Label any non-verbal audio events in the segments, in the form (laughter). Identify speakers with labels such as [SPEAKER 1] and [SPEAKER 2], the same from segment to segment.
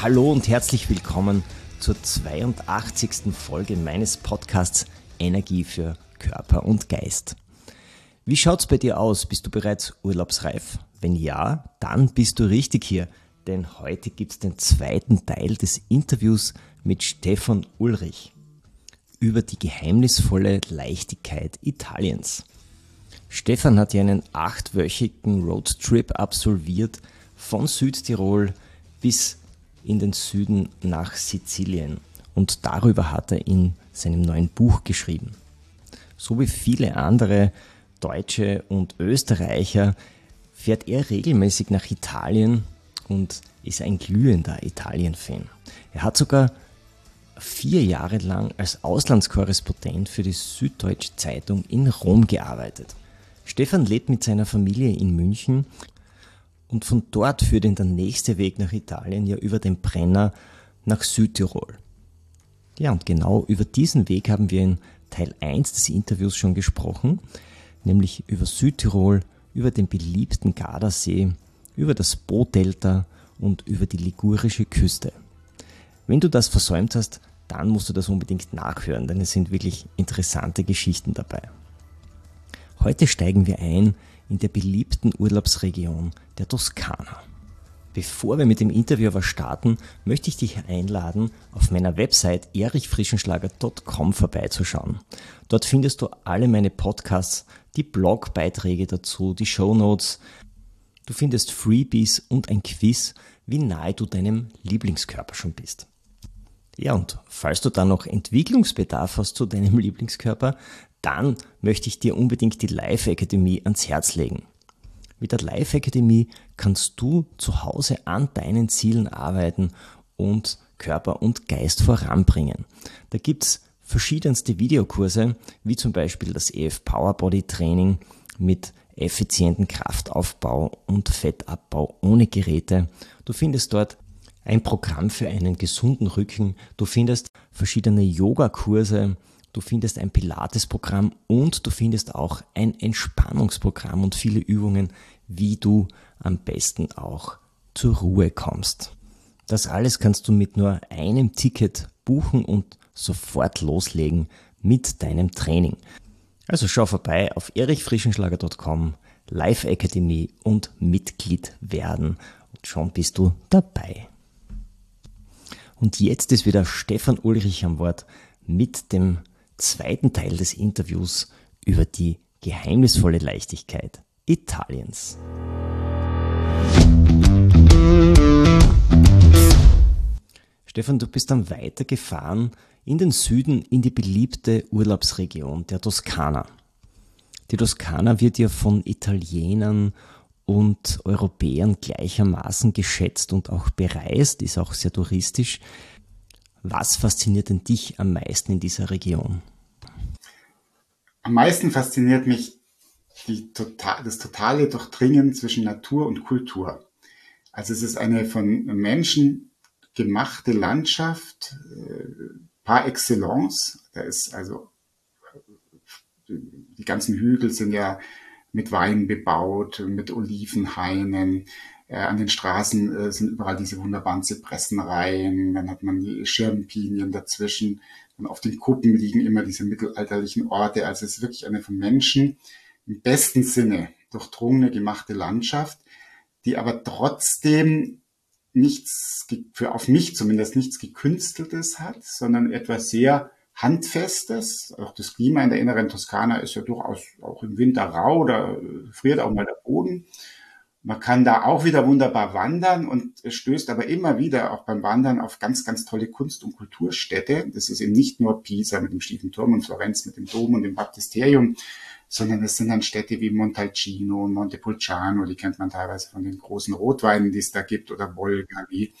[SPEAKER 1] Hallo und herzlich willkommen zur 82. Folge meines Podcasts Energie für Körper und Geist. Wie schaut's bei dir aus? Bist du bereits urlaubsreif? Wenn ja, dann bist du richtig hier, denn heute gibt's den zweiten Teil des Interviews mit Stefan Ulrich über die geheimnisvolle Leichtigkeit Italiens. Stefan hat ja einen achtwöchigen Roadtrip absolviert von Südtirol bis in den Süden nach Sizilien und darüber hat er in seinem neuen Buch geschrieben. So wie viele andere Deutsche und Österreicher fährt er regelmäßig nach Italien und ist ein glühender Italien-Fan. Er hat sogar vier Jahre lang als Auslandskorrespondent für die Süddeutsche Zeitung in Rom gearbeitet. Stefan lebt mit seiner Familie in München und von dort führt ihn der nächste Weg nach Italien ja über den Brenner nach Südtirol. Ja, und genau über diesen Weg haben wir in Teil 1 des Interviews schon gesprochen, nämlich über Südtirol, über den beliebten Gardasee, über das Po-Delta und über die ligurische Küste. Wenn du das versäumt hast, dann musst du das unbedingt nachhören, denn es sind wirklich interessante Geschichten dabei. Heute steigen wir ein in der beliebten Urlaubsregion der Toskana. Bevor wir mit dem Interview aber starten, möchte ich dich einladen, auf meiner Website erichfrischenschlager.com vorbeizuschauen. Dort findest du alle meine Podcasts, die Blogbeiträge dazu, die Shownotes. Du findest Freebies und ein Quiz, wie nahe du deinem Lieblingskörper schon bist. Ja, und falls du dann noch Entwicklungsbedarf hast zu deinem (laughs) Lieblingskörper, dann möchte ich dir unbedingt die Live Akademie ans Herz legen. Mit der Live Akademie kannst du zu Hause an deinen Zielen arbeiten und Körper und Geist voranbringen. Da gibt's verschiedenste Videokurse, wie zum Beispiel das EF Power Body Training mit effizienten Kraftaufbau und Fettabbau ohne Geräte. Du findest dort ein Programm für einen gesunden Rücken. Du findest verschiedene Yogakurse, du findest ein Pilates-Programm und du findest auch ein Entspannungsprogramm und viele Übungen, wie du am besten auch zur Ruhe kommst. Das alles kannst du mit nur einem Ticket buchen und sofort loslegen mit deinem Training. Also schau vorbei auf erichfrischenschlager.com, Live Academy und Mitglied werden und schon bist du dabei. Und jetzt ist wieder Stefan Ulrich am Wort mit dem zweiten Teil des Interviews über die geheimnisvolle Leichtigkeit Italiens. Stefan, du bist dann weitergefahren in den Süden in die beliebte Urlaubsregion der Toskana. Die Toskana wird ja von Italienern und Europäern gleichermaßen geschätzt und auch bereist, ist auch sehr touristisch. Was fasziniert denn dich am meisten in dieser Region?
[SPEAKER 2] Am meisten fasziniert mich total, das totale Durchdringen zwischen Natur und Kultur. Also es ist eine von Menschen gemachte Landschaft äh, par excellence. Da ist also die ganzen Hügel sind ja mit Wein bebaut, mit Olivenhainen. Äh, an den Straßen äh, sind überall diese wunderbaren Zypressenreihen. Dann hat man die Schirmpinien dazwischen. Und auf den Kuppen liegen immer diese mittelalterlichen Orte. Also es ist wirklich eine von Menschen im besten Sinne durchdrungene, gemachte Landschaft, die aber trotzdem nichts, für auf mich zumindest nichts gekünsteltes hat, sondern etwas sehr Handfestes. Auch das Klima in der inneren Toskana ist ja durchaus auch im Winter rau, da friert auch mal der Boden. Man kann da auch wieder wunderbar wandern und stößt aber immer wieder auch beim Wandern auf ganz, ganz tolle Kunst- und Kulturstädte. Das ist eben nicht nur Pisa mit dem schiefen Turm und Florenz mit dem Dom und dem Baptisterium, sondern es sind dann Städte wie Montalcino und Montepulciano, die kennt man teilweise von den großen Rotweinen, die es da gibt, oder Bolgali,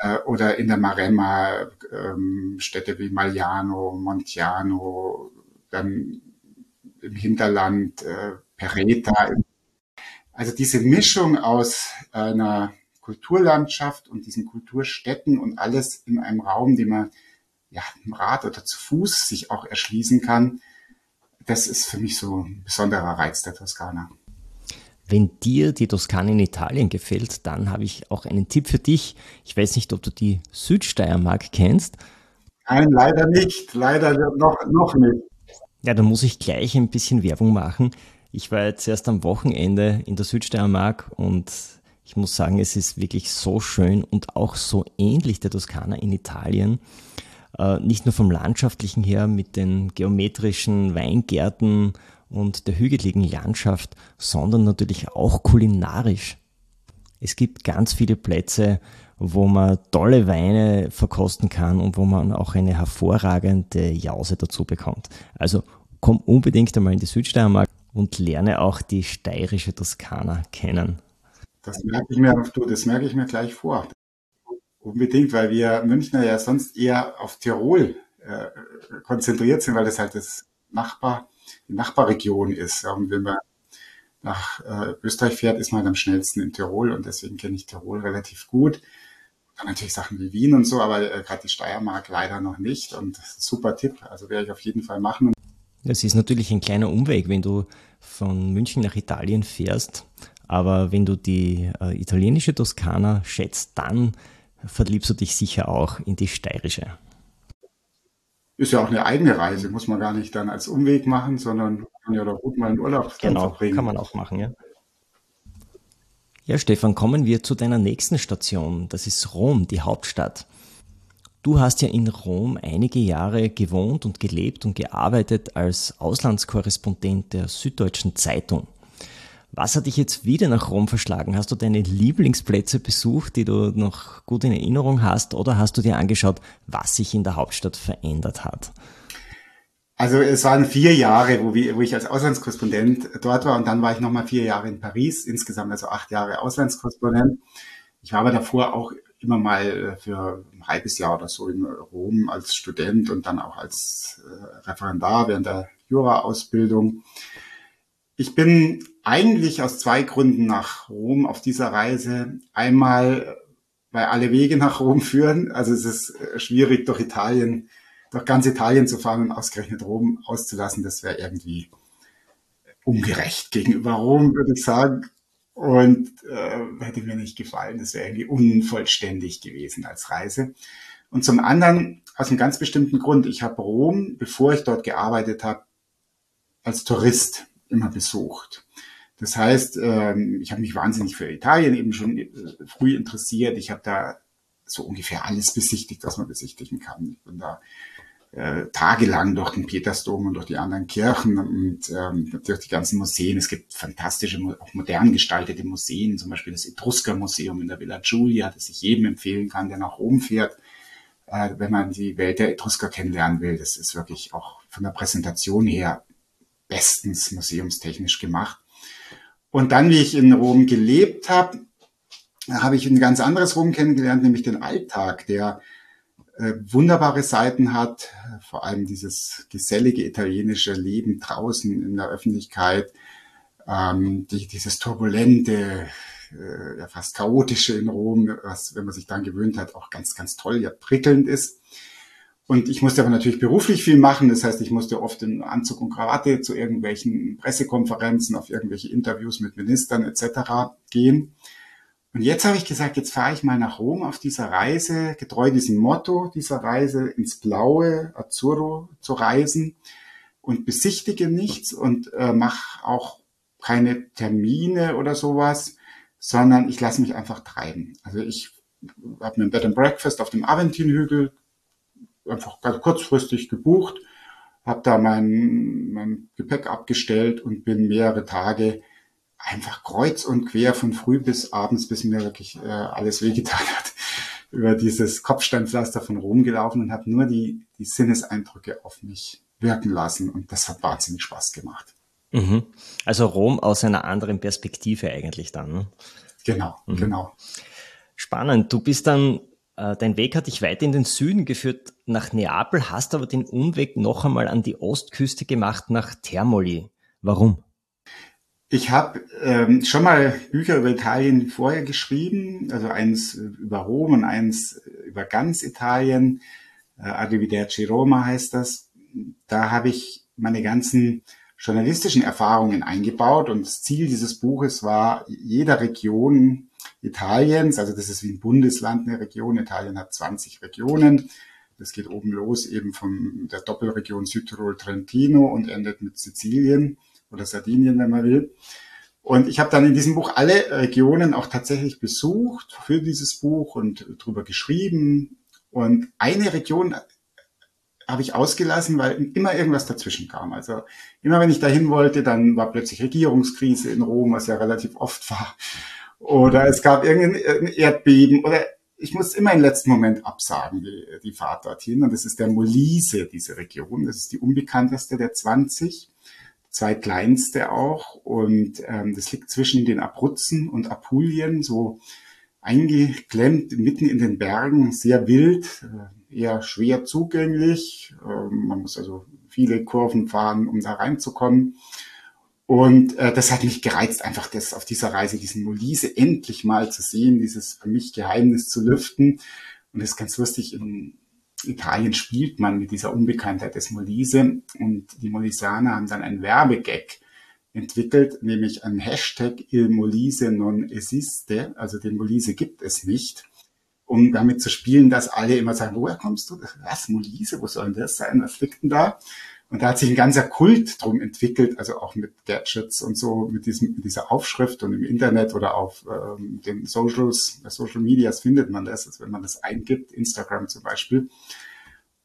[SPEAKER 2] äh, oder in der Maremma ähm, Städte wie Magliano, Montiano, dann im Hinterland äh, Pereta. Also diese Mischung aus einer Kulturlandschaft und diesen Kulturstädten und alles in einem Raum, den man ja, im Rad oder zu Fuß sich auch erschließen kann, das ist für mich so ein besonderer Reiz der Toskana.
[SPEAKER 1] Wenn dir die Toskana in Italien gefällt, dann habe ich auch einen Tipp für dich. Ich weiß nicht, ob du die Südsteiermark kennst.
[SPEAKER 2] Nein, leider nicht. Leider noch, noch nicht.
[SPEAKER 1] Ja, da muss ich gleich ein bisschen Werbung machen. Ich war jetzt erst am Wochenende in der Südsteiermark und ich muss sagen, es ist wirklich so schön und auch so ähnlich der Toskana in Italien. Äh, nicht nur vom landschaftlichen her mit den geometrischen Weingärten und der hügeligen Landschaft, sondern natürlich auch kulinarisch. Es gibt ganz viele Plätze, wo man tolle Weine verkosten kann und wo man auch eine hervorragende Jause dazu bekommt. Also komm unbedingt einmal in die Südsteiermark und lerne auch die steirische Toskana kennen.
[SPEAKER 2] Das merke ich mir, du, das merke ich mir gleich vor. Unbedingt, weil wir Münchner ja sonst eher auf Tirol äh, konzentriert sind, weil das halt das Nachbar, die Nachbarregion ist. Und wenn man nach äh, Österreich fährt, ist man am schnellsten in Tirol und deswegen kenne ich Tirol relativ gut. Dann natürlich Sachen wie Wien und so, aber äh, gerade die Steiermark leider noch nicht und super Tipp. Also werde ich auf jeden Fall machen.
[SPEAKER 1] Das ist natürlich ein kleiner Umweg, wenn du von München nach Italien fährst. Aber wenn du die äh, italienische Toskana schätzt, dann verliebst du dich sicher auch in die steirische.
[SPEAKER 2] Ist ja auch eine eigene Reise, muss man gar nicht dann als Umweg machen, sondern kann ja da gut mal in Urlaub
[SPEAKER 1] genau, verbringen. kann man auch machen, ja. Ja, Stefan, kommen wir zu deiner nächsten Station. Das ist Rom, die Hauptstadt. Du hast ja in Rom einige Jahre gewohnt und gelebt und gearbeitet als Auslandskorrespondent der Süddeutschen Zeitung. Was hat dich jetzt wieder nach Rom verschlagen? Hast du deine Lieblingsplätze besucht, die du noch gut in Erinnerung hast, oder hast du dir angeschaut, was sich in der Hauptstadt verändert hat?
[SPEAKER 2] Also es waren vier Jahre, wo, ich als Auslandskorrespondent dort war und dann war ich nochmal vier Jahre in Paris, insgesamt also acht Jahre Auslandskorrespondent. Ich war aber davor auch immer mal für ein halbes Jahr oder so in Rom als Student und dann auch als äh, Referendar während der Jura-Ausbildung. Ich bin eigentlich aus zwei Gründen nach Rom auf dieser Reise. Einmal, weil alle Wege nach Rom führen. Also es ist äh, schwierig, durch Italien, durch ganz Italien zu fahren und ausgerechnet Rom auszulassen. Das wäre irgendwie ungerecht gegenüber Rom, würde ich sagen. Und äh, hätte mir nicht gefallen. Das wäre irgendwie unvollständig gewesen als Reise. Und zum anderen aus einem ganz bestimmten Grund. Ich habe Rom, bevor ich dort gearbeitet habe, als Tourist immer besucht. Das heißt, ähm, ich habe mich wahnsinnig für Italien eben schon äh, früh interessiert. Ich habe da so ungefähr alles besichtigt, was man besichtigen kann. Ich bin da äh, tagelang durch den Petersdom und durch die anderen Kirchen und ähm, durch die ganzen Museen. Es gibt fantastische, auch modern gestaltete Museen, zum Beispiel das Etrusker-Museum in der Villa Giulia, das ich jedem empfehlen kann, der nach Rom fährt, äh, wenn man die Welt der Etrusker kennenlernen will. Das ist wirklich auch von der Präsentation her bestens museumstechnisch gemacht. Und dann, wie ich in Rom gelebt habe, habe ich ein ganz anderes Rom kennengelernt, nämlich den Alltag, der äh, wunderbare Seiten hat, vor allem dieses gesellige italienische Leben draußen in der Öffentlichkeit, ähm, die, dieses turbulente, äh, ja, fast chaotische in Rom, was, wenn man sich daran gewöhnt hat, auch ganz, ganz toll, ja, prickelnd ist. Und ich musste aber natürlich beruflich viel machen. Das heißt, ich musste oft in Anzug und Krawatte zu irgendwelchen Pressekonferenzen, auf irgendwelche Interviews mit Ministern etc. gehen. Und jetzt habe ich gesagt, jetzt fahre ich mal nach Rom auf dieser Reise, getreu diesem Motto dieser Reise, ins Blaue, Azzurro zu reisen und besichtige nichts und äh, mache auch keine Termine oder sowas, sondern ich lasse mich einfach treiben. Also ich habe mir ein Bed and Breakfast auf dem Aventinhügel einfach ganz kurzfristig gebucht, habe da mein, mein Gepäck abgestellt und bin mehrere Tage einfach kreuz und quer von früh bis abends, bis mir wirklich äh, alles wehgetan hat, (laughs) über dieses Kopfsteinpflaster von Rom gelaufen und habe nur die, die Sinneseindrücke auf mich wirken lassen und das hat wahnsinnig Spaß gemacht.
[SPEAKER 1] Mhm. Also Rom aus einer anderen Perspektive eigentlich dann. Ne?
[SPEAKER 2] Genau, mhm. genau.
[SPEAKER 1] Spannend. Du bist dann, äh, dein Weg hat dich weiter in den Süden geführt nach Neapel, hast aber den Umweg noch einmal an die Ostküste gemacht nach Termoli. Warum?
[SPEAKER 2] Ich habe ähm, schon mal Bücher über Italien vorher geschrieben, also eins über Rom und eins über ganz Italien. Äh, Arrivederci Roma heißt das. Da habe ich meine ganzen journalistischen Erfahrungen eingebaut und das Ziel dieses Buches war, jeder Region Italiens, also das ist wie ein Bundesland eine Region, Italien hat 20 Regionen, das geht oben los eben von der Doppelregion Südtirol-Trentino und endet mit Sizilien oder Sardinien, wenn man will. Und ich habe dann in diesem Buch alle Regionen auch tatsächlich besucht für dieses Buch und drüber geschrieben. Und eine Region habe ich ausgelassen, weil immer irgendwas dazwischen kam. Also immer wenn ich dahin wollte, dann war plötzlich Regierungskrise in Rom, was ja relativ oft war. Oder es gab irgendein Erdbeben oder ich muss immer im letzten Moment absagen, die, die Fahrt dorthin. Und das ist der Molise, diese Region. Das ist die unbekannteste der 20, zweitkleinste auch. Und ähm, das liegt zwischen den Abruzzen und Apulien, so eingeklemmt mitten in den Bergen, sehr wild, äh, eher schwer zugänglich. Ähm, man muss also viele Kurven fahren, um da reinzukommen. Und äh, das hat mich gereizt, einfach das auf dieser Reise, diesen Molise endlich mal zu sehen, dieses für mich Geheimnis zu lüften. Und das ist ganz lustig, in Italien spielt man mit dieser Unbekanntheit des Molise. Und die Molisaner haben dann einen Werbegag entwickelt, nämlich ein Hashtag Il Molise non esiste, also den Molise gibt es nicht, um damit zu spielen, dass alle immer sagen, woher kommst du? Was, Molise, wo soll denn das sein? Was liegt denn da? Und da hat sich ein ganzer Kult drum entwickelt, also auch mit Gadgets und so, mit, diesem, mit dieser Aufschrift und im Internet oder auf ähm, den Socials, bei Social Medias findet man das, also wenn man das eingibt, Instagram zum Beispiel.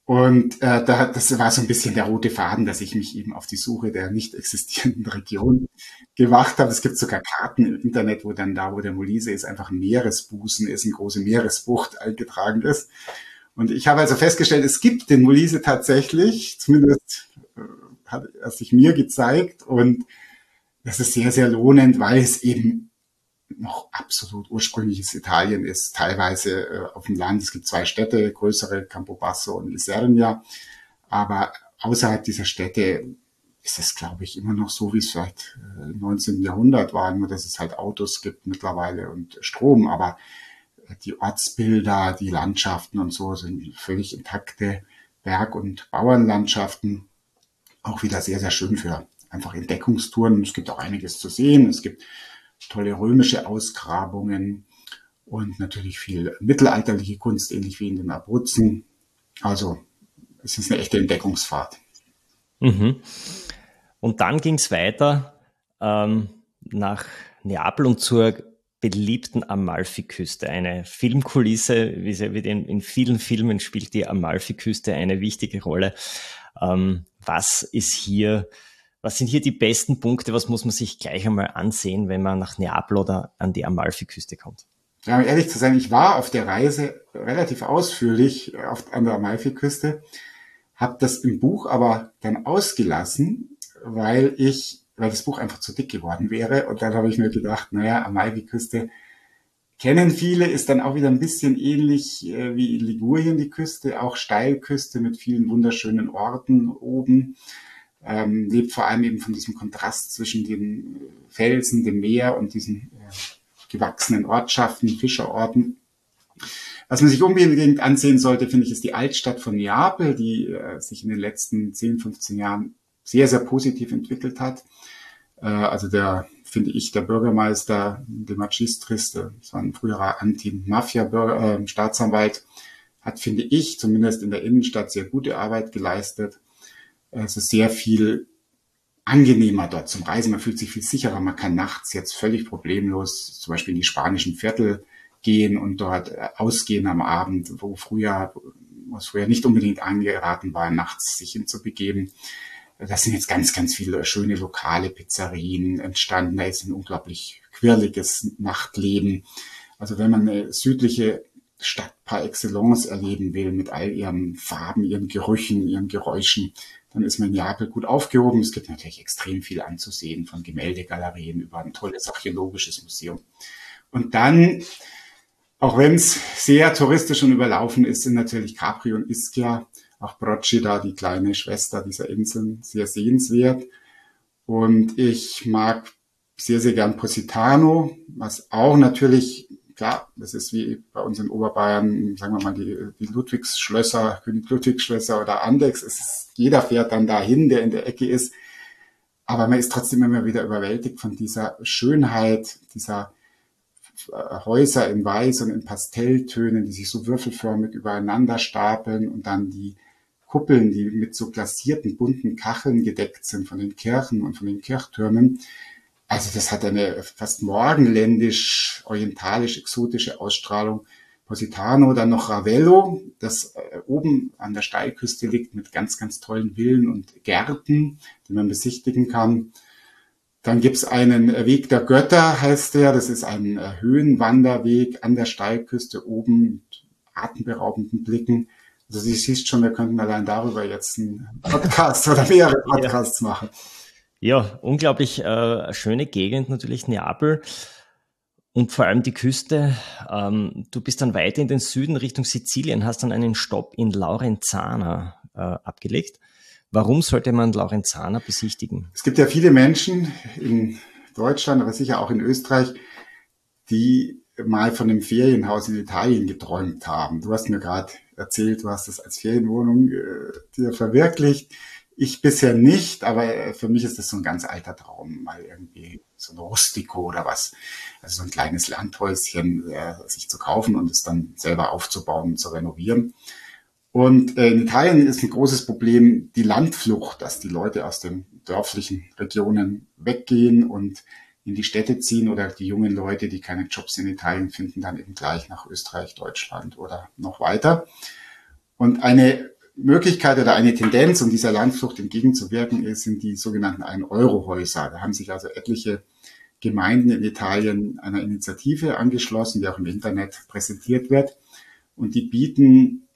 [SPEAKER 2] Und äh, da, das war so ein bisschen der rote Faden, dass ich mich eben auf die Suche der nicht existierenden (laughs) Region gemacht habe. Es gibt sogar Karten im Internet, wo dann da, wo der Molise ist, einfach ein Meeresbußen ist, eine große Meeresbucht eingetragen ist. Und ich habe also festgestellt, es gibt den Molise tatsächlich, zumindest äh, hat er sich mir gezeigt. Und das ist sehr, sehr lohnend, weil es eben noch absolut ursprüngliches Italien ist, teilweise äh, auf dem Land. Es gibt zwei Städte, größere, Campobasso und Isernia. Aber außerhalb dieser Städte ist es, glaube ich, immer noch so, wie es vielleicht äh, im 19. Jahrhundert war, nur dass es halt Autos gibt mittlerweile und Strom. Aber die Ortsbilder, die Landschaften und so sind völlig intakte Berg- und Bauernlandschaften. Auch wieder sehr, sehr schön für einfach Entdeckungstouren. Es gibt auch einiges zu sehen. Es gibt tolle römische Ausgrabungen und natürlich viel mittelalterliche Kunst, ähnlich wie in den Abruzzen. Also es ist eine echte Entdeckungsfahrt.
[SPEAKER 1] Mhm. Und dann ging es weiter ähm, nach Neapel und zur beliebten Amalfiküste. Eine Filmkulisse, wie sie in vielen Filmen spielt die Amalfiküste eine wichtige Rolle. Ähm, was ist hier was sind hier die besten Punkte? Was muss man sich gleich einmal ansehen, wenn man nach Neapel oder an die Amalfiküste kommt?
[SPEAKER 2] Ja, um ehrlich zu sein, ich war auf der Reise relativ ausführlich auf, an der Amalfiküste, habe das im Buch aber dann ausgelassen, weil ich, weil das Buch einfach zu dick geworden wäre. Und dann habe ich mir gedacht, naja, Amalfiküste kennen viele, ist dann auch wieder ein bisschen ähnlich äh, wie in Ligurien die Küste, auch Steilküste mit vielen wunderschönen Orten oben ähm, lebt vor allem eben von diesem Kontrast zwischen den Felsen, dem Meer und diesen äh, gewachsenen Ortschaften, Fischerorten. Was man sich unbedingt ansehen sollte, finde ich, ist die Altstadt von Neapel, die äh, sich in den letzten 10, 15 Jahren sehr, sehr positiv entwickelt hat. Äh, also der, finde ich, der Bürgermeister, De Magistris, das war ein früherer Anti-Mafia-Staatsanwalt, hat, finde ich, zumindest in der Innenstadt sehr gute Arbeit geleistet. Es ist sehr viel angenehmer dort zum Reisen. Man fühlt sich viel sicherer. Man kann nachts jetzt völlig problemlos zum Beispiel in die spanischen Viertel gehen und dort äh, ausgehen am Abend, wo früher, wo es früher nicht unbedingt angeraten war, nachts sich hinzubegeben. Das sind jetzt ganz, ganz viele schöne lokale Pizzerien entstanden. Da ist ein unglaublich quirliges Nachtleben. Also wenn man eine südliche Stadt par excellence erleben will, mit all ihren Farben, ihren Gerüchen, ihren Geräuschen, dann ist man in Neapel gut aufgehoben. Es gibt natürlich extrem viel anzusehen, von Gemäldegalerien über ein tolles archäologisches Museum. Und dann, auch wenn es sehr touristisch und überlaufen ist, sind natürlich Capri und Ischia, auch Procida, die kleine Schwester dieser Inseln, sehr sehenswert. Und ich mag sehr, sehr gern Positano, was auch natürlich, klar, das ist wie bei uns in Oberbayern, sagen wir mal, die, die Ludwigsschlösser, König Ludwigsschlösser oder Andex. Ist, jeder fährt dann dahin, der in der Ecke ist. Aber man ist trotzdem immer wieder überwältigt von dieser Schönheit, dieser äh, Häuser in Weiß und in Pastelltönen, die sich so würfelförmig übereinander stapeln und dann die Kuppeln, die mit so glasierten bunten Kacheln gedeckt sind von den Kirchen und von den Kirchtürmen. Also das hat eine fast morgenländisch, orientalisch, exotische Ausstrahlung. Positano, dann noch Ravello, das äh, oben an der Steilküste liegt mit ganz, ganz tollen Villen und Gärten, die man besichtigen kann. Dann gibt's einen Weg der Götter, heißt der. Das ist ein äh, Höhenwanderweg an der Steilküste oben mit atemberaubenden Blicken. Also du siehst schon, wir könnten allein darüber jetzt einen Podcast oder mehrere (laughs) Podcasts ja. machen.
[SPEAKER 1] Ja, unglaublich äh, schöne Gegend natürlich, Neapel. Und vor allem die Küste. Ähm, du bist dann weiter in den Süden Richtung Sizilien, hast dann einen Stopp in Laurenzana äh, abgelegt. Warum sollte man Laurenzana besichtigen?
[SPEAKER 2] Es gibt ja viele Menschen in Deutschland, aber sicher auch in Österreich, die mal von einem Ferienhaus in Italien geträumt haben. Du hast mir gerade erzählt, du hast das als Ferienwohnung äh, dir verwirklicht. Ich bisher nicht, aber für mich ist das so ein ganz alter Traum, mal irgendwie so ein Rustico oder was, also so ein kleines Landhäuschen äh, sich zu kaufen und es dann selber aufzubauen und zu renovieren. Und äh, in Italien ist ein großes Problem die Landflucht, dass die Leute aus den dörflichen Regionen weggehen und in die Städte ziehen oder die jungen Leute, die keine Jobs in Italien finden, dann eben gleich nach Österreich, Deutschland oder noch weiter. Und eine Möglichkeit oder eine Tendenz, um dieser Landflucht entgegenzuwirken, sind die sogenannten Ein-Euro-Häuser. Da haben sich also etliche Gemeinden in Italien einer Initiative angeschlossen, die auch im Internet präsentiert wird. Und die bieten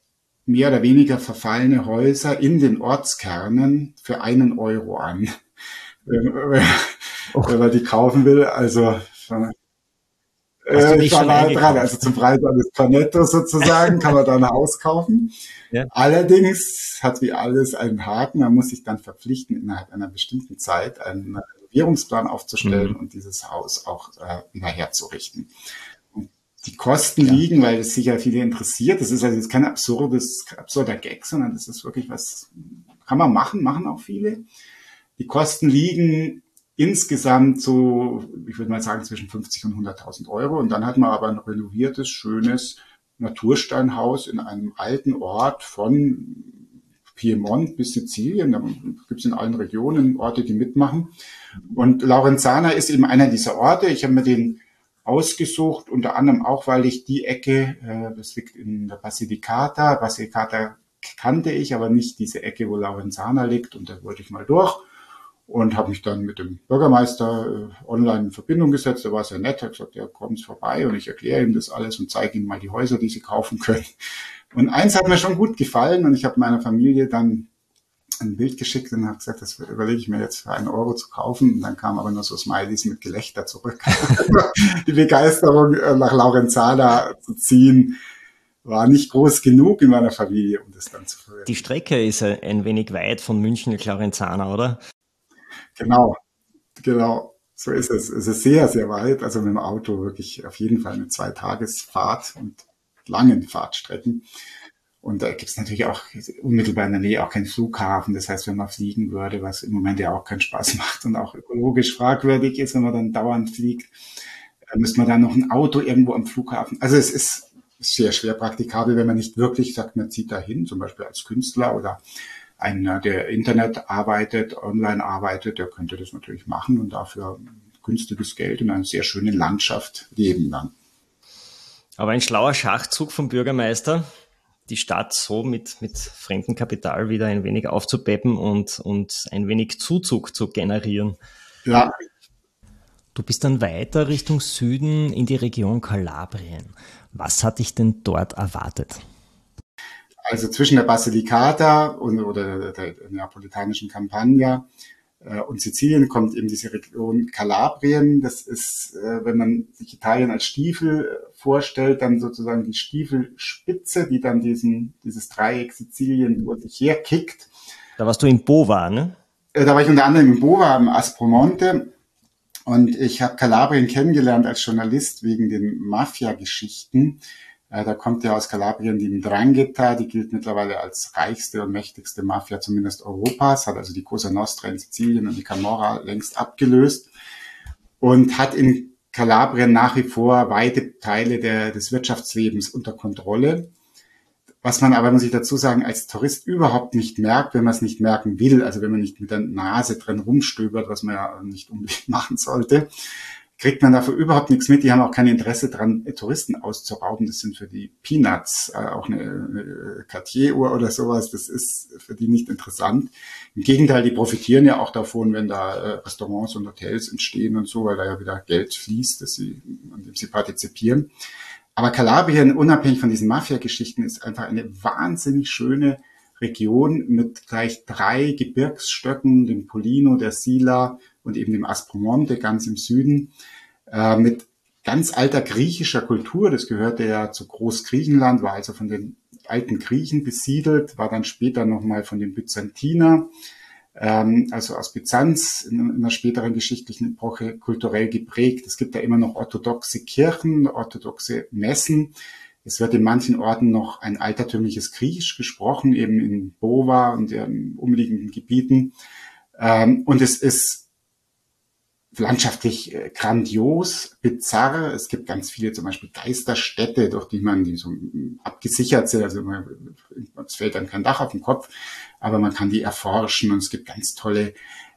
[SPEAKER 2] mehr oder weniger verfallene Häuser in den Ortskernen für einen Euro an. (laughs) Wenn, wenn man die kaufen will, also äh, ich war mal dran. Also zum Preis eines Cornetto sozusagen (laughs) kann man da ein Haus kaufen. Ja. Allerdings hat wie alles einen Haken. Man muss sich dann verpflichten, innerhalb einer bestimmten Zeit einen Renovierungsplan aufzustellen mhm. und dieses Haus auch äh, wieder herzurichten. Und die Kosten ja. liegen, weil es sicher viele interessiert. Das ist also jetzt kein absurdes, absurder Gag, sondern das ist wirklich was, kann man machen, machen auch viele. Die Kosten liegen insgesamt so, ich würde mal sagen, zwischen 50 und 100.000 Euro. Und dann hat man aber ein renoviertes, schönes Natursteinhaus in einem alten Ort von Piemont bis Sizilien. Da gibt es in allen Regionen Orte, die mitmachen. Und Laurenzana ist eben einer dieser Orte. Ich habe mir den ausgesucht, unter anderem auch, weil ich die Ecke, äh, das liegt in der Basilicata, Basilicata kannte ich, aber nicht diese Ecke, wo Laurenzana liegt. Und da wollte ich mal durch und habe mich dann mit dem Bürgermeister äh, online in Verbindung gesetzt. Der war sehr nett, hat gesagt, ja, kommt vorbei und ich erkläre ihm das alles und zeige ihm mal die Häuser, die sie kaufen können. Und eins hat mir schon gut gefallen und ich habe meiner Familie dann ein Bild geschickt und habe gesagt, das überlege ich mir jetzt für einen Euro zu kaufen. Und dann kam aber nur so Smileys mit Gelächter zurück. (laughs) die Begeisterung äh, nach Laurenzana zu ziehen war nicht groß genug in meiner Familie, um das dann zu verwenden.
[SPEAKER 1] Die Strecke ist ein wenig weit von München nach Laurenzana, oder?
[SPEAKER 2] Genau, genau. So ist es. Es ist sehr, sehr weit. Also mit dem Auto wirklich auf jeden Fall eine Zweitagesfahrt und langen Fahrtstrecken. Und da gibt es natürlich auch unmittelbar in der Nähe auch keinen Flughafen. Das heißt, wenn man fliegen würde, was im Moment ja auch keinen Spaß (laughs) macht und auch ökologisch fragwürdig ist, wenn man dann dauernd fliegt, müsste man dann noch ein Auto irgendwo am Flughafen. Also es ist sehr schwer praktikabel, wenn man nicht wirklich sagt, man zieht dahin, zum Beispiel als Künstler oder einer, der Internet arbeitet, online arbeitet, der könnte das natürlich machen und dafür günstiges Geld in einer sehr schönen Landschaft leben dann.
[SPEAKER 1] Aber ein schlauer Schachzug vom Bürgermeister, die Stadt so mit, mit fremdem Kapital wieder ein wenig aufzupeppen und, und ein wenig Zuzug zu generieren.
[SPEAKER 2] Ja.
[SPEAKER 1] Du bist dann weiter Richtung Süden in die Region Kalabrien. Was hat dich denn dort erwartet?
[SPEAKER 2] Also zwischen der Basilicata und, oder der neapolitanischen Campagna äh, und Sizilien kommt eben diese Region Kalabrien. Das ist, äh, wenn man sich Italien als Stiefel äh, vorstellt, dann sozusagen die Stiefelspitze, die dann diesen, dieses Dreieck Sizilien vor sich herkickt.
[SPEAKER 1] Da warst du in Bova, ne?
[SPEAKER 2] Da war ich unter anderem in Bova am Aspromonte und ich habe Kalabrien kennengelernt als Journalist wegen den Mafia-Geschichten. Äh, da kommt ja aus Kalabrien die Ndrangheta, die gilt mittlerweile als reichste und mächtigste Mafia zumindest Europas, hat also die Cosa Nostra in Sizilien und die Camorra längst abgelöst und hat in Kalabrien nach wie vor weite Teile der, des Wirtschaftslebens unter Kontrolle. Was man aber, muss ich dazu sagen, als Tourist überhaupt nicht merkt, wenn man es nicht merken will, also wenn man nicht mit der Nase drin rumstöbert, was man ja nicht unbedingt (laughs) machen sollte, kriegt man dafür überhaupt nichts mit. Die haben auch kein Interesse dran, Touristen auszurauben. Das sind für die Peanuts, äh, auch eine, eine Cartier-Uhr oder sowas. Das ist für die nicht interessant. Im Gegenteil, die profitieren ja auch davon, wenn da äh, Restaurants und Hotels entstehen und so, weil da ja wieder Geld fließt, dass sie, an dem sie partizipieren. Aber Kalabrien, unabhängig von diesen Mafia-Geschichten, ist einfach eine wahnsinnig schöne Region mit gleich drei Gebirgsstöcken, dem Polino, der Sila und eben dem Aspromonte ganz im Süden, äh, mit ganz alter griechischer Kultur. Das gehörte ja zu Großgriechenland, war also von den alten Griechen besiedelt, war dann später nochmal von den Byzantiner, ähm, also aus Byzanz in, in einer späteren geschichtlichen Epoche kulturell geprägt. Es gibt da immer noch orthodoxe Kirchen, orthodoxe Messen. Es wird in manchen Orten noch ein altertümliches Griechisch gesprochen, eben in Bova und in umliegenden Gebieten. Ähm, und es ist landschaftlich äh, grandios, bizarr. Es gibt ganz viele zum Beispiel Geisterstädte, durch die man die so abgesichert sind. Also es fällt dann kein Dach auf den Kopf, aber man kann die erforschen und es gibt ganz tolle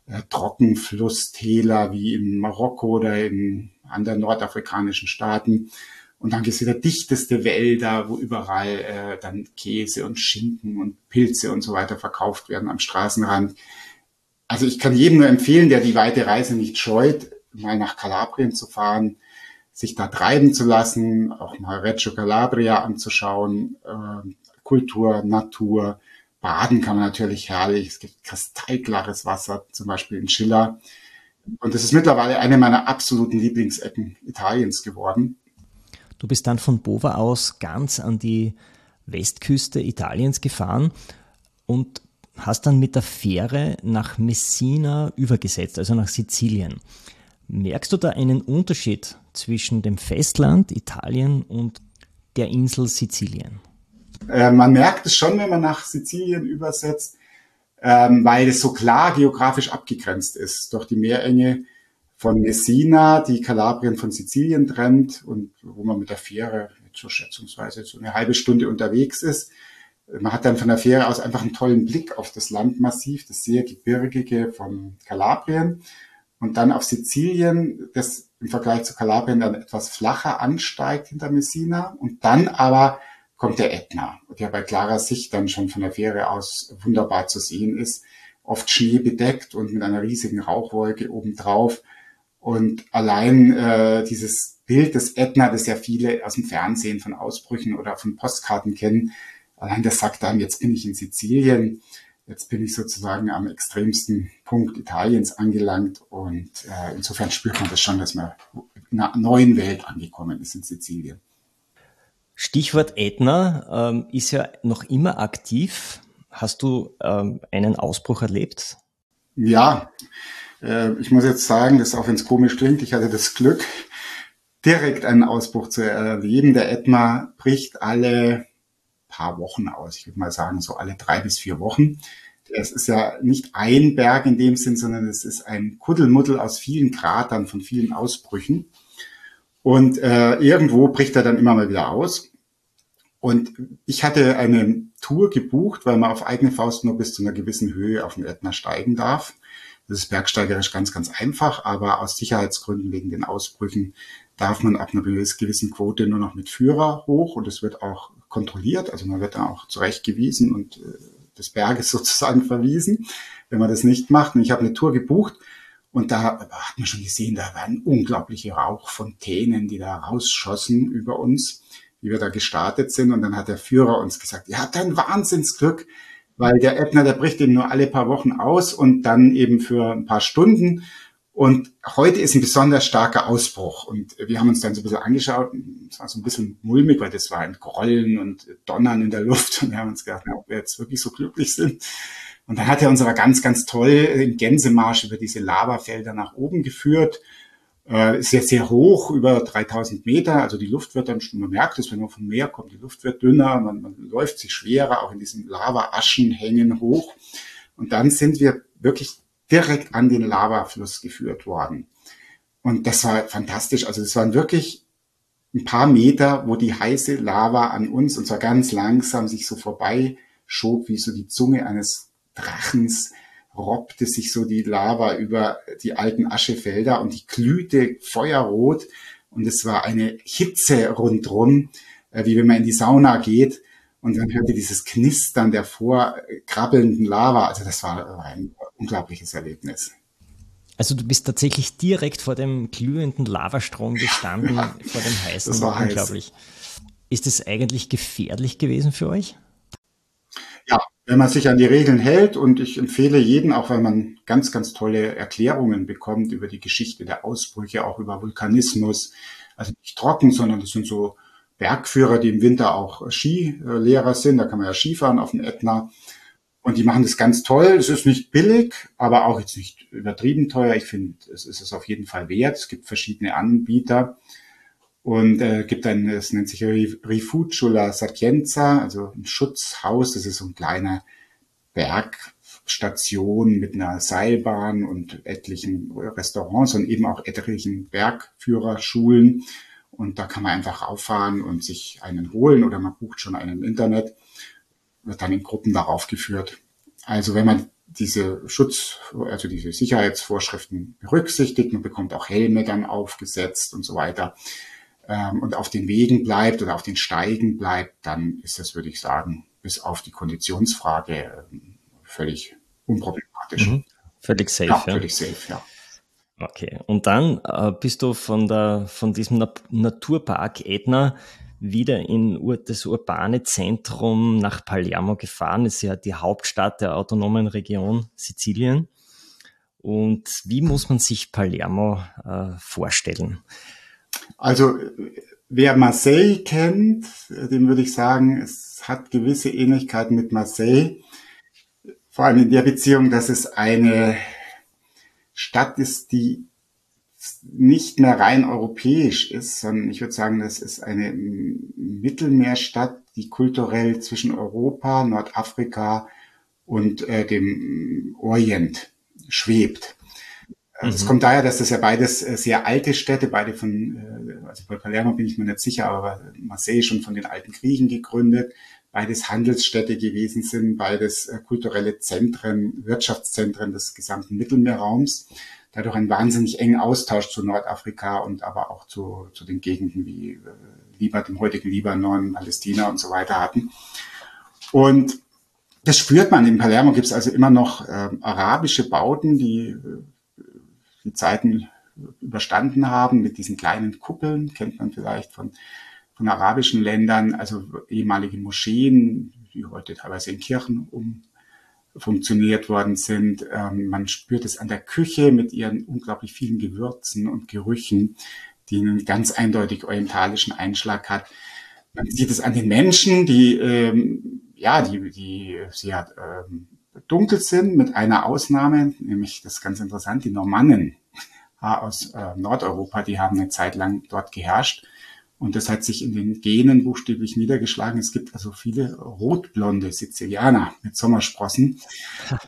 [SPEAKER 2] äh, Trockenflusstäler wie in Marokko oder in anderen nordafrikanischen Staaten. Und dann gibt es wieder dichteste Wälder, wo überall äh, dann Käse und Schinken und Pilze und so weiter verkauft werden am Straßenrand. Also ich kann jedem nur empfehlen, der die weite Reise nicht scheut, mal nach Kalabrien zu fahren, sich da treiben zu lassen, auch mal Reggio Calabria anzuschauen, äh, Kultur, Natur, Baden kann man natürlich herrlich. Es gibt kristallklares Wasser, zum Beispiel in Schiller. Und es ist mittlerweile eine meiner absoluten Lieblingsecken Italiens geworden.
[SPEAKER 1] Du bist dann von Bova aus ganz an die Westküste Italiens gefahren und hast dann mit der Fähre nach Messina übergesetzt, also nach Sizilien. Merkst du da einen Unterschied zwischen dem Festland Italien und der Insel Sizilien?
[SPEAKER 2] Äh, man merkt es schon, wenn man nach Sizilien übersetzt, ähm, weil es so klar geografisch abgegrenzt ist durch die Meerenge von Messina, die Kalabrien von Sizilien trennt und wo man mit der Fähre so schätzungsweise so eine halbe Stunde unterwegs ist. Man hat dann von der Fähre aus einfach einen tollen Blick auf das Landmassiv, das sehr gebirgige von Kalabrien. Und dann auf Sizilien, das im Vergleich zu Kalabrien dann etwas flacher ansteigt hinter Messina. Und dann aber kommt der Ätna, der bei klarer Sicht dann schon von der Fähre aus wunderbar zu sehen ist. Oft schneebedeckt und mit einer riesigen Rauchwolke obendrauf. Und allein äh, dieses Bild des Ätna, das ja viele aus dem Fernsehen von Ausbrüchen oder von Postkarten kennen, Allein das sagt dann, jetzt bin ich in Sizilien, jetzt bin ich sozusagen am extremsten Punkt Italiens angelangt und äh, insofern spürt man das schon, dass man in einer neuen Welt angekommen ist in Sizilien.
[SPEAKER 1] Stichwort Ätna ähm, ist ja noch immer aktiv. Hast du ähm, einen Ausbruch erlebt?
[SPEAKER 2] Ja, äh, ich muss jetzt sagen, dass auch wenn es komisch klingt, ich hatte das Glück, direkt einen Ausbruch zu erleben. Der Ätna bricht alle paar Wochen aus. Ich würde mal sagen, so alle drei bis vier Wochen. Es ist ja nicht ein Berg in dem Sinn, sondern es ist ein Kuddelmuddel aus vielen Kratern von vielen Ausbrüchen. Und äh, irgendwo bricht er dann immer mal wieder aus. Und ich hatte eine Tour gebucht, weil man auf eigene Faust nur bis zu einer gewissen Höhe auf den Ätna steigen darf. Das ist bergsteigerisch ganz, ganz einfach, aber aus Sicherheitsgründen wegen den Ausbrüchen darf man ab einer gewissen Quote nur noch mit Führer hoch und es wird auch kontrolliert. Also man wird da auch zurechtgewiesen und äh, des Berges (laughs) sozusagen verwiesen, wenn man das nicht macht. Und ich habe eine Tour gebucht und da hat man schon gesehen, da waren unglaubliche Rauchfontänen, die da rausschossen über uns. wie wir da gestartet sind. Und dann hat der Führer uns gesagt, ihr habt ein Wahnsinnsglück, weil der Ätna, der bricht eben nur alle paar Wochen aus und dann eben für ein paar Stunden. Und heute ist ein besonders starker Ausbruch. Und wir haben uns dann so ein bisschen angeschaut. Es war so ein bisschen mulmig, weil das war ein Grollen und Donnern in der Luft. Und wir haben uns gedacht, ob wir jetzt wirklich so glücklich sind. Und dann hat er uns aber ganz, ganz toll im Gänsemarsch über diese Lavafelder nach oben geführt. Äh, ist jetzt sehr hoch, über 3000 Meter. Also die Luft wird dann schon, man merkt es, wenn man vom Meer kommt, die Luft wird dünner, man, man läuft sich schwerer, auch in diesen Lava-Aschen hängen hoch. Und dann sind wir wirklich direkt an den Lavafluss geführt worden. Und das war fantastisch. Also es waren wirklich ein paar Meter, wo die heiße Lava an uns, und zwar ganz langsam, sich so vorbei schob, wie so die Zunge eines Drachens robbte sich so die Lava über die alten Aschefelder und die glühte feuerrot und es war eine Hitze rundrum, äh, wie wenn man in die Sauna geht und dann hörte dieses Knistern der vorkrabbelnden Lava. Also das war ein unglaubliches Erlebnis.
[SPEAKER 1] Also du bist tatsächlich direkt vor dem glühenden Lavastrom gestanden, ja, vor dem heißen.
[SPEAKER 2] Das war unglaublich. Heiß.
[SPEAKER 1] Ist es eigentlich gefährlich gewesen für euch?
[SPEAKER 2] Ja, wenn man sich an die Regeln hält und ich empfehle jeden, auch weil man ganz, ganz tolle Erklärungen bekommt über die Geschichte der Ausbrüche, auch über Vulkanismus, also nicht trocken, sondern das sind so Bergführer, die im Winter auch Skilehrer sind, da kann man ja Skifahren auf dem Ätna und die machen das ganz toll. Es ist nicht billig, aber auch jetzt nicht übertrieben teuer. Ich finde, es ist es auf jeden Fall wert. Es gibt verschiedene Anbieter und äh, gibt ein, es nennt sich Rifugio la Sapienza, also ein Schutzhaus. Das ist so ein kleiner Bergstation mit einer Seilbahn und etlichen Restaurants und eben auch etlichen Bergführerschulen. Und da kann man einfach rauffahren und sich einen holen oder man bucht schon einen im Internet, wird dann in Gruppen darauf geführt. Also wenn man diese Schutz, also diese Sicherheitsvorschriften berücksichtigt, man bekommt auch Helme dann aufgesetzt und so weiter, ähm, und auf den Wegen bleibt oder auf den Steigen bleibt, dann ist das, würde ich sagen, bis auf die Konditionsfrage ähm, völlig unproblematisch. Mhm.
[SPEAKER 1] Völlig safe.
[SPEAKER 2] Ja, völlig safe, ja.
[SPEAKER 1] Okay, und dann äh, bist du von, der, von diesem Na Naturpark Ätna wieder in das urbane Zentrum nach Palermo gefahren. Das ist ja die Hauptstadt der autonomen Region Sizilien. Und wie muss man sich Palermo äh, vorstellen?
[SPEAKER 2] Also wer Marseille kennt, dem würde ich sagen, es hat gewisse Ähnlichkeiten mit Marseille. Vor allem in der Beziehung, dass es eine Stadt ist, die nicht mehr rein europäisch ist, sondern ich würde sagen, das ist eine Mittelmeerstadt, die kulturell zwischen Europa, Nordafrika und äh, dem Orient schwebt. Also es mhm. kommt daher, dass das ja beides äh, sehr alte Städte, beide von, äh, also bei Palermo bin ich mir nicht sicher, aber Marseille schon von den alten Griechen gegründet, beides Handelsstädte gewesen sind, beides äh, kulturelle Zentren, Wirtschaftszentren des gesamten Mittelmeerraums. Dadurch einen wahnsinnig engen Austausch zu Nordafrika und aber auch zu, zu den Gegenden wie Liban, dem heutigen Libanon, Palästina und so weiter hatten. Und das spürt man. In Palermo gibt es also immer noch äh, arabische Bauten, die die Zeiten überstanden haben mit diesen kleinen Kuppeln, kennt man vielleicht von, von arabischen Ländern, also ehemalige Moscheen, die heute teilweise in Kirchen um funktioniert worden sind. Ähm, man spürt es an der Küche mit ihren unglaublich vielen Gewürzen und Gerüchen, die einen ganz eindeutig orientalischen Einschlag hat. Man sieht es an den Menschen, die ähm, ja, die, die sehr ähm, dunkel sind, mit einer Ausnahme, nämlich das ist ganz interessant, die Normannen aus äh, Nordeuropa, die haben eine Zeit lang dort geherrscht. Und das hat sich in den Genen buchstäblich niedergeschlagen. Es gibt also viele rotblonde Sizilianer mit Sommersprossen,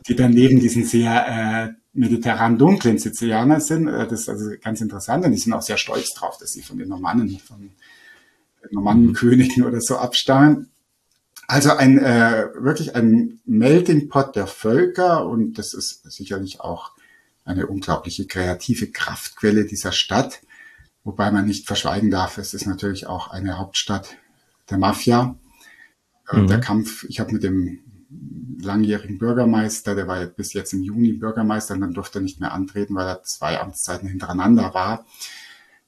[SPEAKER 2] die dann neben diesen sehr äh, mediterran dunklen Sizilianer sind. Äh, das ist also ganz interessant. Und die sind auch sehr stolz drauf, dass sie von den Normannen, von den Normannenkönigen oder so abstammen. Also ein äh, wirklich ein Melting Pot der Völker und das ist sicherlich auch eine unglaubliche kreative Kraftquelle dieser Stadt, wobei man nicht verschweigen darf, es ist natürlich auch eine Hauptstadt der Mafia. Äh, mhm. Der Kampf, ich habe mit dem langjährigen Bürgermeister, der war bis jetzt im Juni Bürgermeister und dann durfte er nicht mehr antreten, weil er zwei Amtszeiten hintereinander war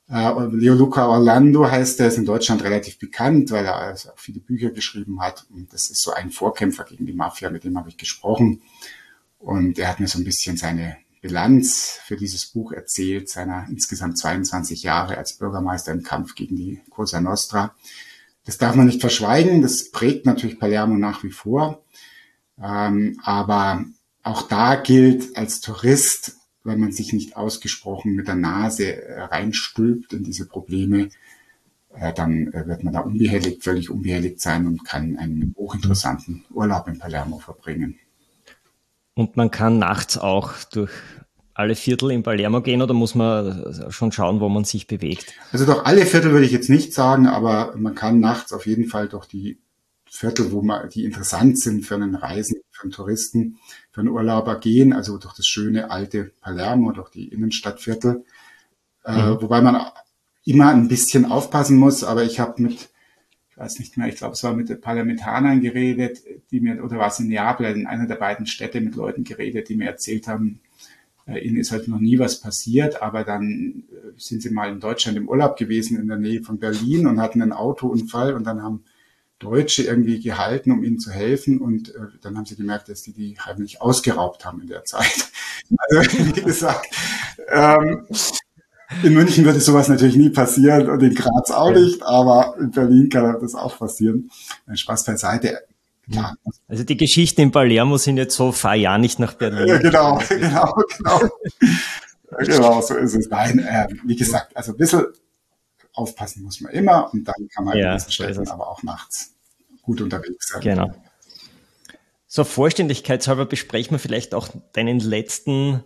[SPEAKER 2] Äh, Leo Luca Orlando heißt er, ist in Deutschland relativ bekannt, weil er also viele Bücher geschrieben hat. Und das ist so ein Vorkämpfer gegen die Mafia, mit dem habe ich gesprochen. Und er hat mir so ein bisschen seine Bilanz für dieses Buch erzählt, seiner insgesamt 22 Jahre als Bürgermeister im Kampf gegen die Cosa Nostra. Das darf man nicht verschweigen, das prägt natürlich Palermo nach wie vor. Ähm, aber auch da gilt als Tourist, wenn man sich nicht ausgesprochen mit der Nase äh, reinstülpt in diese Probleme, äh, dann äh, wird man da unbehelligt, völlig unbehelligt sein und kann einen hochinteressanten Urlaub in Palermo verbringen.
[SPEAKER 1] Und man kann nachts auch durch alle Viertel in Palermo gehen oder muss man schon schauen, wo man sich bewegt?
[SPEAKER 2] Also durch alle Viertel würde ich jetzt nicht sagen, aber man kann nachts auf jeden Fall durch die Viertel, wo man, die interessant sind für einen Reisen, für einen Touristen, für einen Urlauber gehen, also durch das schöne alte Palermo, durch die Innenstadtviertel. Äh, mhm. Äh, wobei man immer ein bisschen aufpassen muss, aber ich habe mit, ich weiß nicht mehr, ich glaube, es war mit den Parlamentanern geredet, die mir, oder war es in Neapel, in einer der beiden Städte mit Leuten geredet, die mir erzählt haben, äh, ihnen ist halt noch nie was passiert, aber dann äh, sind sie mal in Deutschland im Urlaub gewesen in der Nähe von Berlin und hatten einen Autounfall und dann haben Deutsche irgendwie gehalten, um ihnen zu helfen. Und äh, dann haben sie gemerkt, dass die die heimlich ausgeraubt haben in der Zeit. (laughs) Also wie gesagt, ähm, in München würde sowas natürlich nie passieren und in Graz auch nicht, aber in Berlin kann das auch passieren. Spaß beiseite.
[SPEAKER 1] Ja. Also die Geschichten in Palermo sind jetzt so, fahr ja nicht nach Berlin.
[SPEAKER 2] Ja, genau, (laughs) genau, genau. genau, so ist es. Nein, äh, wie gesagt, also ein bisschen aufpassen muss man immer und dann kann man ja, in diesen Städten aber auch nachts gut unterwegs sein.
[SPEAKER 1] Genau. So vollständigkeitshalber besprechen wir vielleicht auch deinen letzten,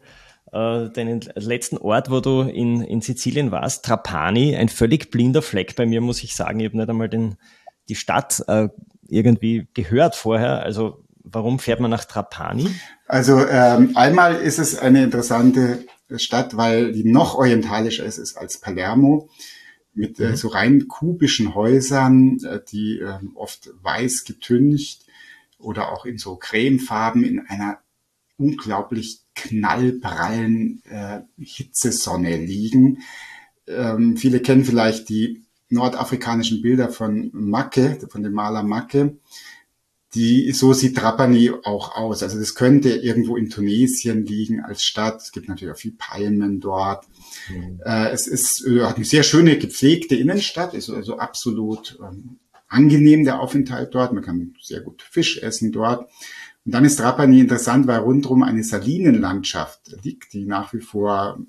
[SPEAKER 1] äh, deinen letzten Ort, wo du in, in Sizilien warst, Trapani, ein völlig blinder Fleck bei mir, muss ich sagen. Ich habe nicht einmal den, die Stadt äh, irgendwie gehört vorher. Also warum fährt man nach Trapani?
[SPEAKER 2] Also ähm, einmal ist es eine interessante Stadt, weil die noch orientalischer ist, ist als Palermo mit äh, mhm. so rein kubischen Häusern, äh, die äh, oft weiß getüncht oder auch in so cremefarben in einer unglaublich knallprallen äh, Hitzesonne liegen. Ähm, viele kennen vielleicht die nordafrikanischen Bilder von Macke, von dem Maler Macke. Die, so sieht Trapani auch aus. Also das könnte irgendwo in Tunesien liegen als Stadt. Es gibt natürlich auch viel Palmen dort. Mhm. Äh, es ist, äh, hat eine sehr schöne, gepflegte Innenstadt, ist also absolut ähm, angenehm der Aufenthalt dort. Man kann sehr gut Fisch essen dort. Und dann ist Trapani interessant, weil rundherum eine Salinenlandschaft liegt, die nach wie vor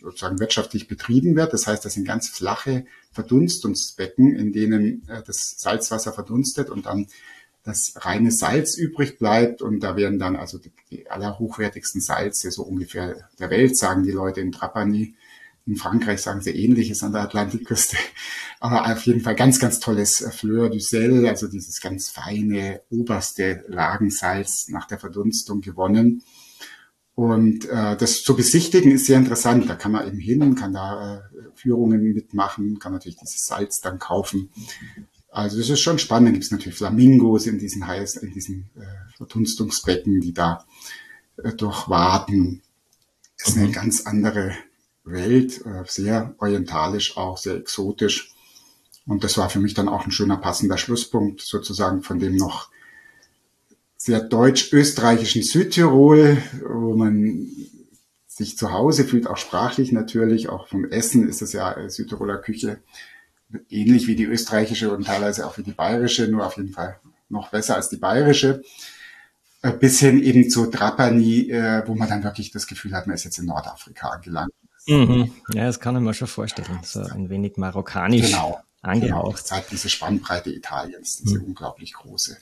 [SPEAKER 2] sozusagen wirtschaftlich betrieben wird. Das heißt, das sind ganz flache Verdunstungsbecken, in denen äh, das Salzwasser verdunstet und dann das reine Salz übrig bleibt. Und da werden dann also die, die allerhochwertigsten Salze so ungefähr der Welt, sagen die Leute in Trapani. In Frankreich sagen sie ähnliches an der Atlantikküste. Aber auf jeden Fall ganz, ganz tolles äh, Fleur du Sel, also dieses ganz feine, oberste Lagensalz nach der Verdunstung gewonnen. Und äh, das zu besichtigen ist sehr interessant. Da kann man eben hin, kann da äh, Führungen mitmachen, kann natürlich dieses Salz dann kaufen. Also das ist schon spannend. Da gibt es natürlich Flamingos in diesen heiß, in diesen äh, Verdunstungsbecken, die da äh, durchwaten. Das ist eine mhm. ganz andere Welt, äh, sehr orientalisch auch, sehr exotisch. Und das war für mich dann auch ein schöner passender Schlusspunkt sozusagen von dem noch sehr deutsch-österreichischen Südtirol, wo man sich zu Hause fühlt, auch sprachlich natürlich, auch vom Essen ist es ja äh, Südtiroler Küche ähnlich wie die österreichische und teilweise auch wie die bayerische, nur auf jeden Fall noch besser als die bayerische. Äh, bis hin eben zu Trapani, wo man dann wirklich das Gefühl hat, man ist jetzt in Nordafrika angelangt.
[SPEAKER 1] Mhm. Ja, das kann ich mir schon vorstellen. So ein wenig marokkanisch genau, angehaucht. Genau, das
[SPEAKER 2] zeigt diese Spannbreite Italiens, diese mhm. unglaublich große.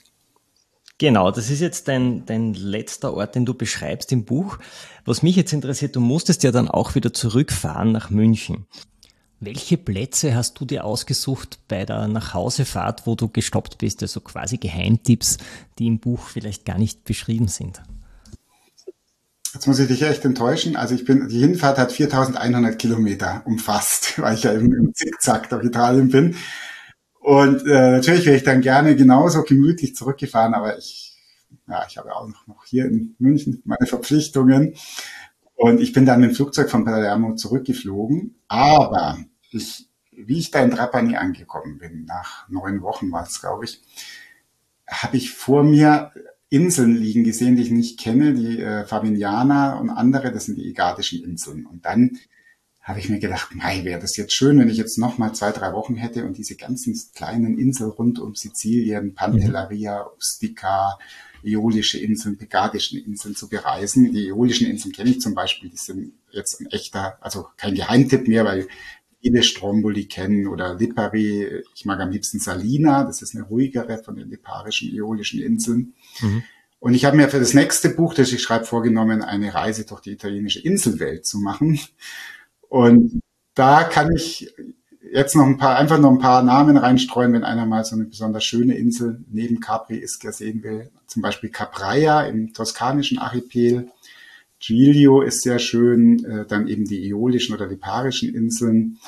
[SPEAKER 1] Genau, das ist jetzt dein, dein letzter Ort, den du beschreibst im Buch. Was mich jetzt interessiert, du musstest ja dann auch wieder zurückfahren nach München. Welche Plätze hast du dir ausgesucht bei der Nachhausefahrt, wo du gestoppt bist? Also quasi Geheimtipps, die im Buch vielleicht gar nicht beschrieben sind.
[SPEAKER 2] Jetzt muss ich dich echt enttäuschen. Also ich bin, die Hinfahrt hat 4100 Kilometer umfasst, (laughs) weil ich ja im, im Zickzack durch Italien bin. Und äh, natürlich wäre ich dann gerne genauso gemütlich zurückgefahren, aber ich, ja, ich habe auch noch, noch hier in München meine Verpflichtungen. Und ich bin dann mit dem Flugzeug von Palermo zurückgeflogen. Aber ich, wie ich da in Trapani angekommen bin, nach neun Wochen war es, glaube ich, habe ich vor mir Inseln liegen gesehen, die ich nicht kenne, die äh, Fabignana und andere, das sind die Egadischen Inseln. Und dann habe ich mir gedacht, mei, wäre das jetzt schön, wenn ich jetzt noch mal zwei, drei Wochen hätte und diese ganzen kleinen Inseln rund um Sizilien, Pantelleria, Ustica, Äolische Inseln, Pegadischen Inseln zu bereisen. Die Äolischen Inseln kenne ich zum Beispiel, die sind jetzt ein echter, also kein Geheimtipp mehr, weil viele Stromboli kennen oder Lipari. Ich mag am liebsten Salina, das ist eine ruhigere von den liparischen, äolischen Inseln. Mhm. Und ich habe mir für das nächste Buch, das ich schreibe, vorgenommen, eine Reise durch die italienische Inselwelt zu machen. Und da kann ich jetzt noch ein paar, einfach noch ein paar Namen reinstreuen, wenn einer mal so eine besonders schöne Insel neben Capri Ischia sehen will. Zum Beispiel Capraia im toskanischen Archipel. Giglio ist sehr schön, äh, dann eben die Äolischen oder Liparischen Inseln.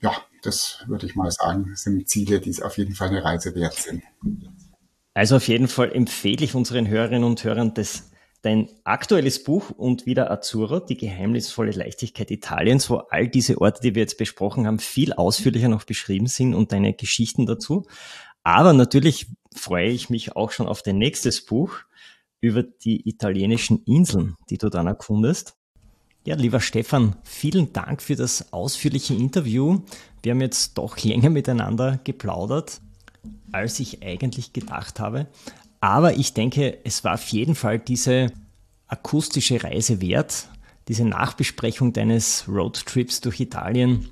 [SPEAKER 2] Ja, das würde ich mal sagen, sind Ziele, die auf jeden Fall eine Reise wert sind.
[SPEAKER 1] Also auf jeden Fall empfehle ich unseren Hörerinnen und Hörern das dein aktuelles Buch und wieder Azzurro, die geheimnisvolle Leichtigkeit Italiens, wo all diese Orte, die wir jetzt besprochen haben, viel ausführlicher noch beschrieben sind und deine Geschichten dazu. Aber natürlich freue ich mich auch schon auf dein nächstes Buch über die italienischen Inseln, die du dann erkundest. Ja, lieber Stefan, vielen Dank für das ausführliche Interview. Wir haben jetzt doch länger miteinander geplaudert, als ich eigentlich gedacht habe. Aber ich denke, es war auf jeden Fall diese akustische Reise wert, diese Nachbesprechung deines Roadtrips durch Italien.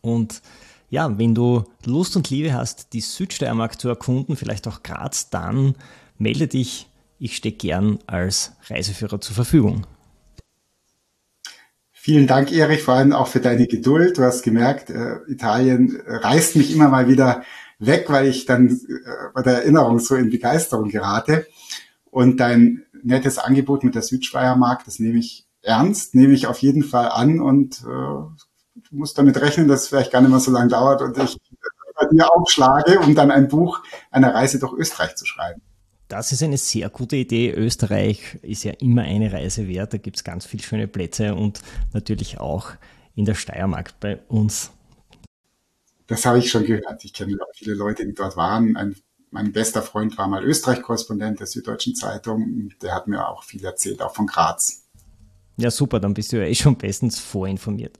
[SPEAKER 1] Und ja, wenn du Lust und Liebe hast, die Südsteiermark zu erkunden, vielleicht auch Graz, dann melde dich. Ich stehe gern als Reiseführer zur Verfügung.
[SPEAKER 2] Vielen Dank, Erich, vor allem auch für deine Geduld. Du hast gemerkt, äh, Italien reißt mich immer mal wieder weg, weil ich dann äh, bei der Erinnerung so in Begeisterung gerate. Und dein nettes Angebot mit der Südschweiermark, das nehme ich ernst, nehme ich auf jeden Fall an und äh, du musst damit rechnen, dass es vielleicht gar nicht mehr so lange dauert und ich bei dir aufschlage, um dann ein Buch einer Reise durch Österreich zu schreiben.
[SPEAKER 1] Das ist eine sehr gute Idee. Österreich ist ja immer eine Reise wert. Da gibt es ganz viele schöne Plätze und natürlich auch in der Steiermark bei uns.
[SPEAKER 2] Das habe ich schon gehört. Ich kenne viele Leute, die dort waren. Ein, mein bester Freund war mal Österreich-Korrespondent der Süddeutschen Zeitung. Der hat mir auch viel erzählt, auch von Graz.
[SPEAKER 1] Ja, super, dann bist du ja eh schon bestens vorinformiert.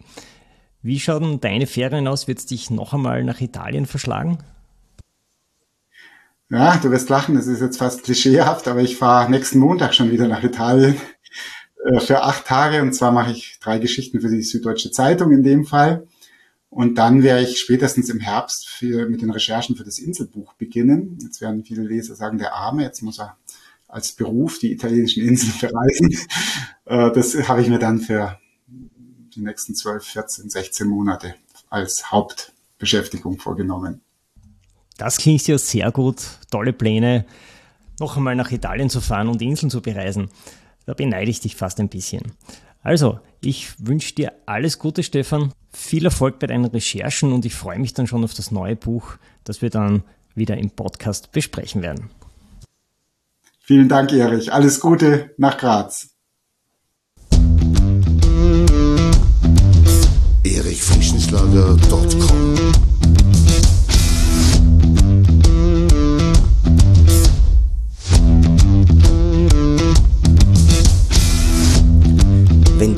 [SPEAKER 1] Wie schauen deine Ferien aus? Wird es dich noch einmal nach Italien verschlagen?
[SPEAKER 2] Ja, du wirst lachen, das ist jetzt fast klischeehaft, aber ich fahre nächsten Montag schon wieder nach Italien äh, für acht Tage und zwar mache ich drei Geschichten für die Süddeutsche Zeitung in dem Fall. Und dann werde ich spätestens im Herbst für, mit den Recherchen für das Inselbuch beginnen. Jetzt werden viele Leser sagen, der Arme, jetzt muss er als Beruf die italienischen Inseln bereisen. Äh, das habe ich mir dann für die nächsten 12, 14, 16 Monate als Hauptbeschäftigung vorgenommen.
[SPEAKER 1] Das klingt ja sehr gut. Tolle Pläne, noch einmal nach Italien zu fahren und Inseln zu bereisen. Da beneide ich dich fast ein bisschen. Also, ich wünsche dir alles Gute, Stefan. Viel Erfolg bei deinen Recherchen und ich freue mich dann schon auf das neue Buch, das wir dann wieder im Podcast besprechen werden.
[SPEAKER 2] Vielen Dank, Erich. Alles Gute nach Graz.
[SPEAKER 3] erichfrischenschlager.com